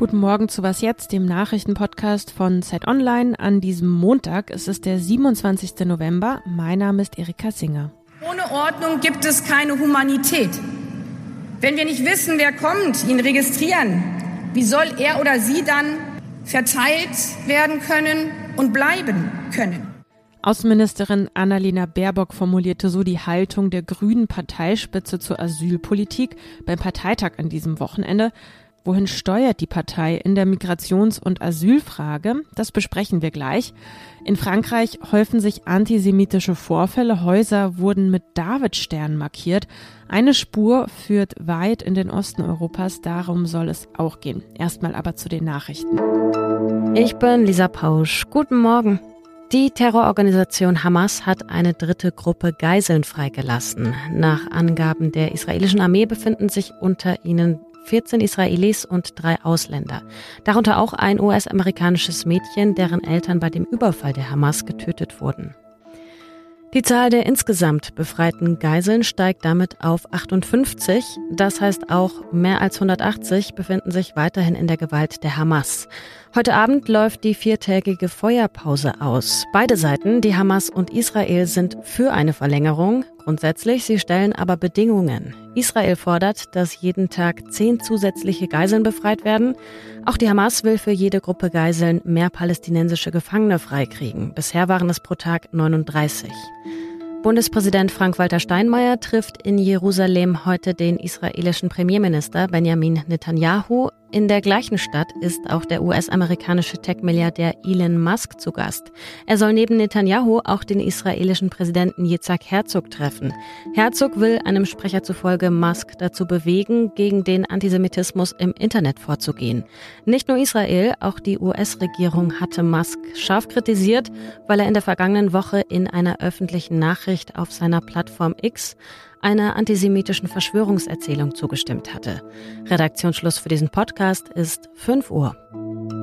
Guten Morgen zu Was Jetzt, dem Nachrichtenpodcast von Zeit Online. An diesem Montag ist es der 27. November. Mein Name ist Erika Singer. Ohne Ordnung gibt es keine Humanität. Wenn wir nicht wissen, wer kommt, ihn registrieren, wie soll er oder sie dann verteilt werden können und bleiben können? Außenministerin Annalena Baerbock formulierte so die Haltung der grünen Parteispitze zur Asylpolitik beim Parteitag an diesem Wochenende. Wohin steuert die Partei in der Migrations- und Asylfrage? Das besprechen wir gleich. In Frankreich häufen sich antisemitische Vorfälle. Häuser wurden mit Davidsternen markiert. Eine Spur führt weit in den Osten Europas. Darum soll es auch gehen. Erstmal aber zu den Nachrichten. Ich bin Lisa Pausch. Guten Morgen. Die Terrororganisation Hamas hat eine dritte Gruppe Geiseln freigelassen. Nach Angaben der israelischen Armee befinden sich unter ihnen 14 Israelis und drei Ausländer, darunter auch ein US-amerikanisches Mädchen, deren Eltern bei dem Überfall der Hamas getötet wurden. Die Zahl der insgesamt befreiten Geiseln steigt damit auf 58. Das heißt auch, mehr als 180 befinden sich weiterhin in der Gewalt der Hamas. Heute Abend läuft die viertägige Feuerpause aus. Beide Seiten, die Hamas und Israel, sind für eine Verlängerung. Grundsätzlich, sie stellen aber Bedingungen. Israel fordert, dass jeden Tag zehn zusätzliche Geiseln befreit werden. Auch die Hamas will für jede Gruppe Geiseln mehr palästinensische Gefangene freikriegen. Bisher waren es pro Tag 39. Bundespräsident Frank-Walter Steinmeier trifft in Jerusalem heute den israelischen Premierminister Benjamin Netanyahu. In der gleichen Stadt ist auch der US-amerikanische Tech-Milliardär Elon Musk zu Gast. Er soll neben Netanyahu auch den israelischen Präsidenten Yitzhak Herzog treffen. Herzog will einem Sprecher zufolge Musk dazu bewegen, gegen den Antisemitismus im Internet vorzugehen. Nicht nur Israel, auch die US-Regierung hatte Musk scharf kritisiert, weil er in der vergangenen Woche in einer öffentlichen Nachricht auf seiner Plattform X einer antisemitischen Verschwörungserzählung zugestimmt hatte. Redaktionsschluss für diesen Podcast ist 5 Uhr.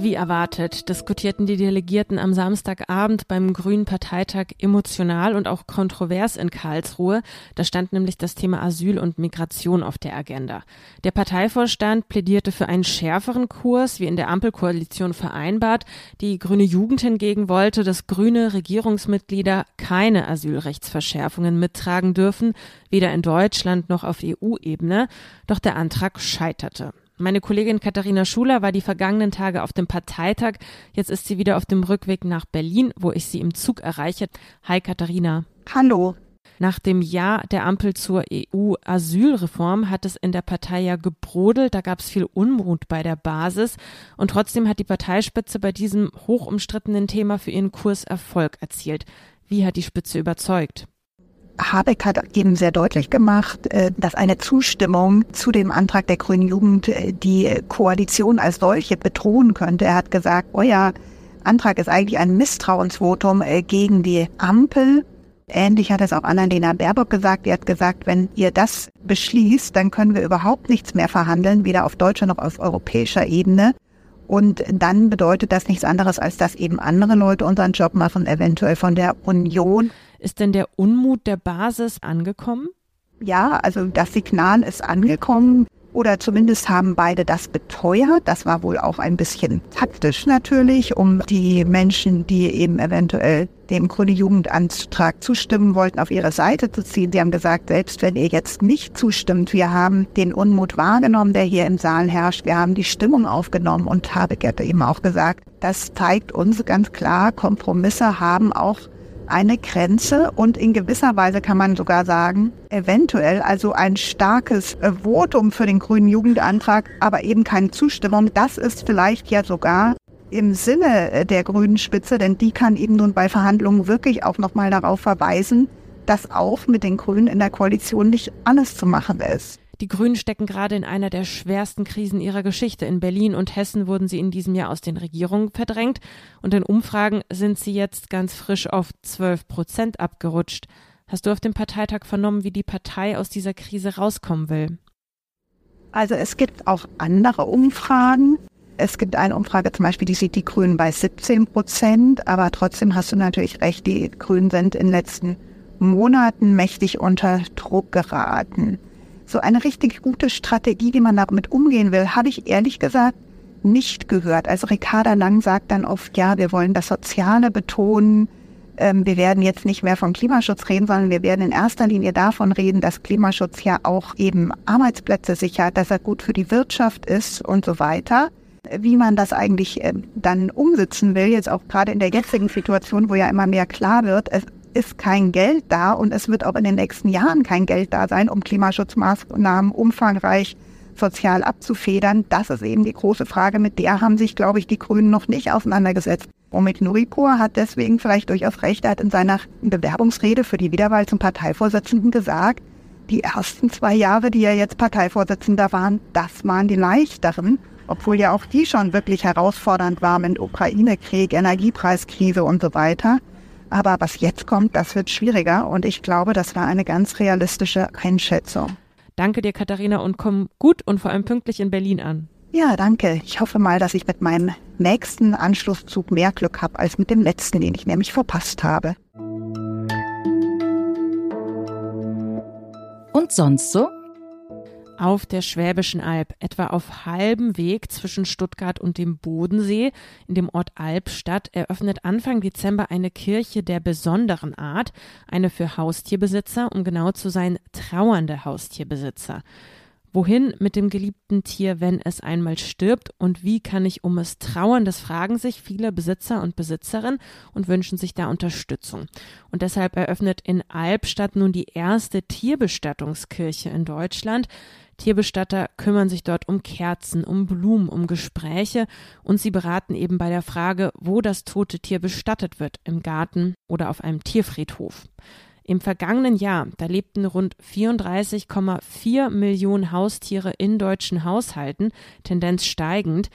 Wie erwartet, diskutierten die Delegierten am Samstagabend beim Grünen Parteitag emotional und auch kontrovers in Karlsruhe. Da stand nämlich das Thema Asyl und Migration auf der Agenda. Der Parteivorstand plädierte für einen schärferen Kurs, wie in der Ampelkoalition vereinbart. Die Grüne Jugend hingegen wollte, dass grüne Regierungsmitglieder keine Asylrechtsverschärfungen mittragen dürfen, weder in Deutschland noch auf EU-Ebene. Doch der Antrag scheiterte. Meine Kollegin Katharina Schuler war die vergangenen Tage auf dem Parteitag. Jetzt ist sie wieder auf dem Rückweg nach Berlin, wo ich sie im Zug erreiche. Hi Katharina. Hallo. Nach dem Ja der Ampel zur EU-Asylreform hat es in der Partei ja gebrodelt. Da gab es viel Unmut bei der Basis. Und trotzdem hat die Parteispitze bei diesem hochumstrittenen Thema für ihren Kurs Erfolg erzielt. Wie hat die Spitze überzeugt? Habeck hat eben sehr deutlich gemacht, äh, dass eine Zustimmung zu dem Antrag der Grünen Jugend äh, die Koalition als solche bedrohen könnte. Er hat gesagt, euer Antrag ist eigentlich ein Misstrauensvotum äh, gegen die Ampel. Ähnlich hat es auch Annalena Baerbock gesagt. Die hat gesagt, wenn ihr das beschließt, dann können wir überhaupt nichts mehr verhandeln, weder auf deutscher noch auf europäischer Ebene. Und dann bedeutet das nichts anderes, als dass eben andere Leute unseren Job machen, eventuell von der Union. Ist denn der Unmut der Basis angekommen? Ja, also das Signal ist angekommen oder zumindest haben beide das beteuert. Das war wohl auch ein bisschen taktisch natürlich, um die Menschen, die eben eventuell dem Grüne Jugendantrag zustimmen wollten, auf ihre Seite zu ziehen. Sie haben gesagt, selbst wenn ihr jetzt nicht zustimmt, wir haben den Unmut wahrgenommen, der hier im Saal herrscht. Wir haben die Stimmung aufgenommen und Habeck hat eben auch gesagt, das zeigt uns ganz klar, Kompromisse haben auch eine Grenze und in gewisser Weise kann man sogar sagen, eventuell also ein starkes äh, Votum für den grünen Jugendantrag, aber eben keine Zustimmung. Das ist vielleicht ja sogar im Sinne äh, der grünen Spitze, denn die kann eben nun bei Verhandlungen wirklich auch nochmal darauf verweisen, dass auch mit den Grünen in der Koalition nicht alles zu machen ist. Die Grünen stecken gerade in einer der schwersten Krisen ihrer Geschichte. In Berlin und Hessen wurden sie in diesem Jahr aus den Regierungen verdrängt und in Umfragen sind sie jetzt ganz frisch auf 12 Prozent abgerutscht. Hast du auf dem Parteitag vernommen, wie die Partei aus dieser Krise rauskommen will? Also es gibt auch andere Umfragen. Es gibt eine Umfrage zum Beispiel, die sieht die Grünen bei 17 Prozent, aber trotzdem hast du natürlich recht, die Grünen sind in den letzten Monaten mächtig unter Druck geraten. So eine richtig gute Strategie, wie man damit umgehen will, habe ich ehrlich gesagt nicht gehört. Also Ricarda Lang sagt dann oft, ja, wir wollen das Soziale betonen. Ähm, wir werden jetzt nicht mehr vom Klimaschutz reden, sondern wir werden in erster Linie davon reden, dass Klimaschutz ja auch eben Arbeitsplätze sichert, dass er gut für die Wirtschaft ist und so weiter wie man das eigentlich äh, dann umsetzen will, jetzt auch gerade in der jetzigen Situation, wo ja immer mehr klar wird, es ist kein Geld da und es wird auch in den nächsten Jahren kein Geld da sein, um Klimaschutzmaßnahmen umfangreich sozial abzufedern. Das ist eben die große Frage, mit der haben sich, glaube ich, die Grünen noch nicht auseinandergesetzt. Omid Nuripur hat deswegen vielleicht durchaus recht, er hat in seiner Bewerbungsrede für die Wiederwahl zum Parteivorsitzenden gesagt, die ersten zwei Jahre, die er jetzt Parteivorsitzender waren, das waren die leichteren obwohl ja auch die schon wirklich herausfordernd war mit Ukraine-Krieg, Energiepreiskrise und so weiter. Aber was jetzt kommt, das wird schwieriger und ich glaube, das war eine ganz realistische Einschätzung. Danke dir, Katharina, und komm gut und vor allem pünktlich in Berlin an. Ja, danke. Ich hoffe mal, dass ich mit meinem nächsten Anschlusszug mehr Glück habe als mit dem letzten, den ich nämlich verpasst habe. Und sonst so? Auf der Schwäbischen Alb, etwa auf halbem Weg zwischen Stuttgart und dem Bodensee, in dem Ort Albstadt, eröffnet Anfang Dezember eine Kirche der besonderen Art, eine für Haustierbesitzer, um genau zu sein, trauernde Haustierbesitzer. Wohin mit dem geliebten Tier, wenn es einmal stirbt und wie kann ich um es trauern? Das fragen sich viele Besitzer und Besitzerinnen und wünschen sich da Unterstützung. Und deshalb eröffnet in Albstadt nun die erste Tierbestattungskirche in Deutschland. Tierbestatter kümmern sich dort um Kerzen, um Blumen, um Gespräche und sie beraten eben bei der Frage, wo das tote Tier bestattet wird, im Garten oder auf einem Tierfriedhof. Im vergangenen Jahr, da lebten rund 34,4 Millionen Haustiere in deutschen Haushalten, Tendenz steigend.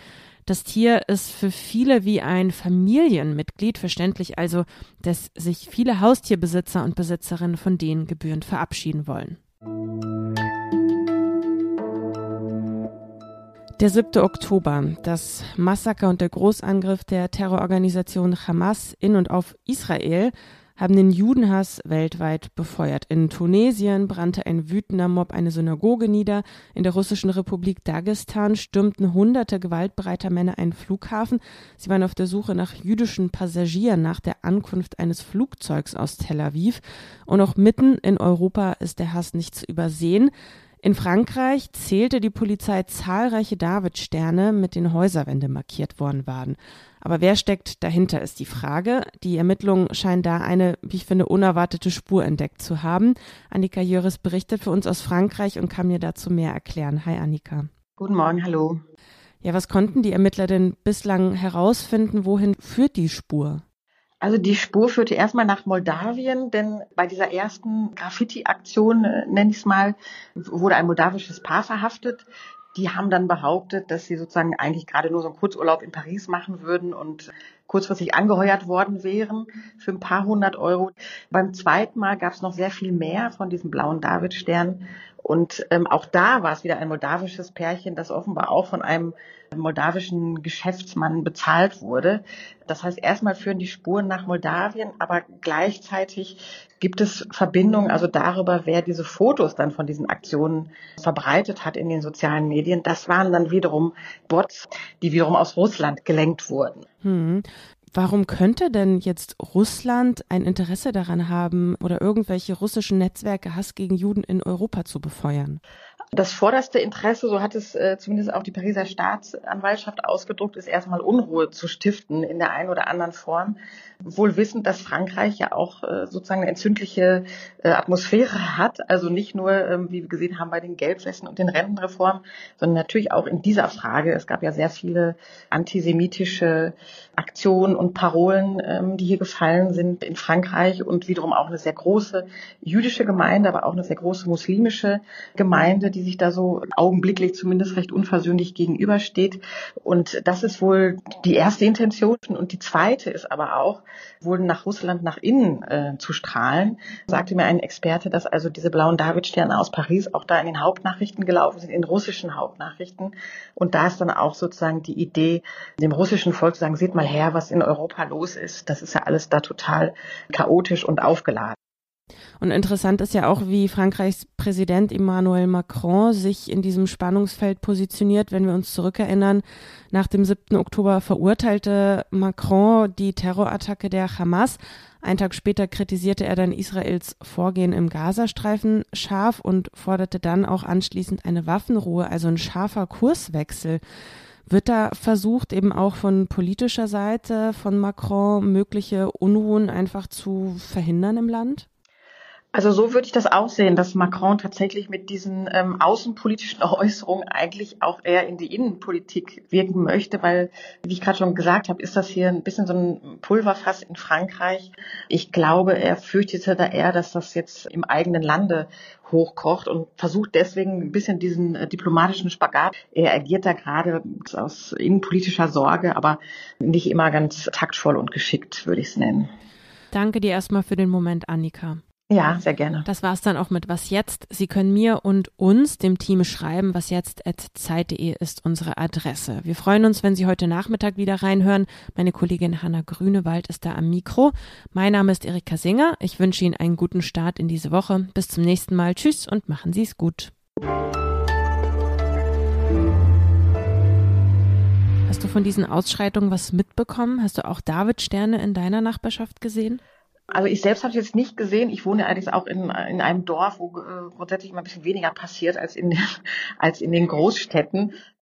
Das Tier ist für viele wie ein Familienmitglied, verständlich also, dass sich viele Haustierbesitzer und Besitzerinnen von denen gebührend verabschieden wollen. Der 7. Oktober, das Massaker und der Großangriff der Terrororganisation Hamas in und auf Israel haben den Judenhass weltweit befeuert. In Tunesien brannte ein wütender Mob eine Synagoge nieder. In der russischen Republik Dagestan stürmten hunderte gewaltbereiter Männer einen Flughafen. Sie waren auf der Suche nach jüdischen Passagieren nach der Ankunft eines Flugzeugs aus Tel Aviv. Und auch mitten in Europa ist der Hass nicht zu übersehen. In Frankreich zählte die Polizei zahlreiche Davidsterne, mit denen Häuserwände markiert worden waren. Aber wer steckt dahinter, ist die Frage. Die Ermittlungen scheinen da eine, wie ich finde, unerwartete Spur entdeckt zu haben. Annika Jöris berichtet für uns aus Frankreich und kann mir dazu mehr erklären. Hi Annika. Guten Morgen, hallo. Ja, was konnten die Ermittler denn bislang herausfinden? Wohin führt die Spur? Also die Spur führte erstmal nach Moldawien, denn bei dieser ersten Graffiti-Aktion, äh, nenne ich es mal, wurde ein moldawisches Paar verhaftet. Die haben dann behauptet, dass sie sozusagen eigentlich gerade nur so einen Kurzurlaub in Paris machen würden und kurzfristig angeheuert worden wären für ein paar hundert Euro. Beim zweiten Mal gab es noch sehr viel mehr von diesem blauen Davidstern. Und ähm, auch da war es wieder ein moldawisches Pärchen, das offenbar auch von einem moldawischen Geschäftsmann bezahlt wurde. Das heißt, erstmal führen die Spuren nach Moldawien, aber gleichzeitig gibt es Verbindungen, also darüber, wer diese Fotos dann von diesen Aktionen verbreitet hat in den sozialen Medien. Das waren dann wiederum Bots, die wiederum aus Russland gelenkt wurden. Hm. Warum könnte denn jetzt Russland ein Interesse daran haben oder irgendwelche russischen Netzwerke Hass gegen Juden in Europa zu befeuern? Das vorderste Interesse, so hat es äh, zumindest auch die Pariser Staatsanwaltschaft ausgedruckt, ist erstmal Unruhe zu stiften in der einen oder anderen Form. Wohl wissend, dass Frankreich ja auch äh, sozusagen eine entzündliche äh, Atmosphäre hat. Also nicht nur, ähm, wie wir gesehen haben, bei den Gelbwesten und den Rentenreformen, sondern natürlich auch in dieser Frage. Es gab ja sehr viele antisemitische Aktionen und Parolen, ähm, die hier gefallen sind in Frankreich und wiederum auch eine sehr große jüdische Gemeinde, aber auch eine sehr große muslimische Gemeinde, die sich da so augenblicklich zumindest recht unversöhnlich gegenübersteht. Und das ist wohl die erste Intention. Und die zweite ist aber auch, wohl nach Russland nach innen äh, zu strahlen. Sagte mir ein Experte, dass also diese blauen Davidsterne aus Paris auch da in den Hauptnachrichten gelaufen sind, in russischen Hauptnachrichten. Und da ist dann auch sozusagen die Idee, dem russischen Volk zu sagen, seht mal her, was in Europa los ist. Das ist ja alles da total chaotisch und aufgeladen. Und interessant ist ja auch, wie Frankreichs Präsident Emmanuel Macron sich in diesem Spannungsfeld positioniert. Wenn wir uns zurückerinnern, nach dem 7. Oktober verurteilte Macron die Terrorattacke der Hamas. Ein Tag später kritisierte er dann Israels Vorgehen im Gazastreifen scharf und forderte dann auch anschließend eine Waffenruhe, also ein scharfer Kurswechsel. Wird da versucht, eben auch von politischer Seite von Macron mögliche Unruhen einfach zu verhindern im Land? Also so würde ich das auch sehen, dass Macron tatsächlich mit diesen ähm, außenpolitischen Äußerungen eigentlich auch eher in die Innenpolitik wirken möchte, weil, wie ich gerade schon gesagt habe, ist das hier ein bisschen so ein Pulverfass in Frankreich. Ich glaube, er fürchtete da eher, dass das jetzt im eigenen Lande hochkocht und versucht deswegen ein bisschen diesen äh, diplomatischen Spagat. Er agiert da gerade aus innenpolitischer Sorge, aber nicht immer ganz taktvoll und geschickt, würde ich es nennen. Danke dir erstmal für den Moment, Annika. Ja, sehr gerne. Das war es dann auch mit Was Jetzt. Sie können mir und uns, dem Team, schreiben. Was jetzt zeit.de ist unsere Adresse. Wir freuen uns, wenn Sie heute Nachmittag wieder reinhören. Meine Kollegin Hanna Grünewald ist da am Mikro. Mein Name ist Erika Singer. Ich wünsche Ihnen einen guten Start in diese Woche. Bis zum nächsten Mal. Tschüss und machen Sie es gut. Hast du von diesen Ausschreitungen was mitbekommen? Hast du auch David-Sterne in deiner Nachbarschaft gesehen? Also ich selbst habe es jetzt nicht gesehen. Ich wohne allerdings auch in, in einem Dorf, wo äh, grundsätzlich immer ein bisschen weniger passiert als in, als in den Großstädten.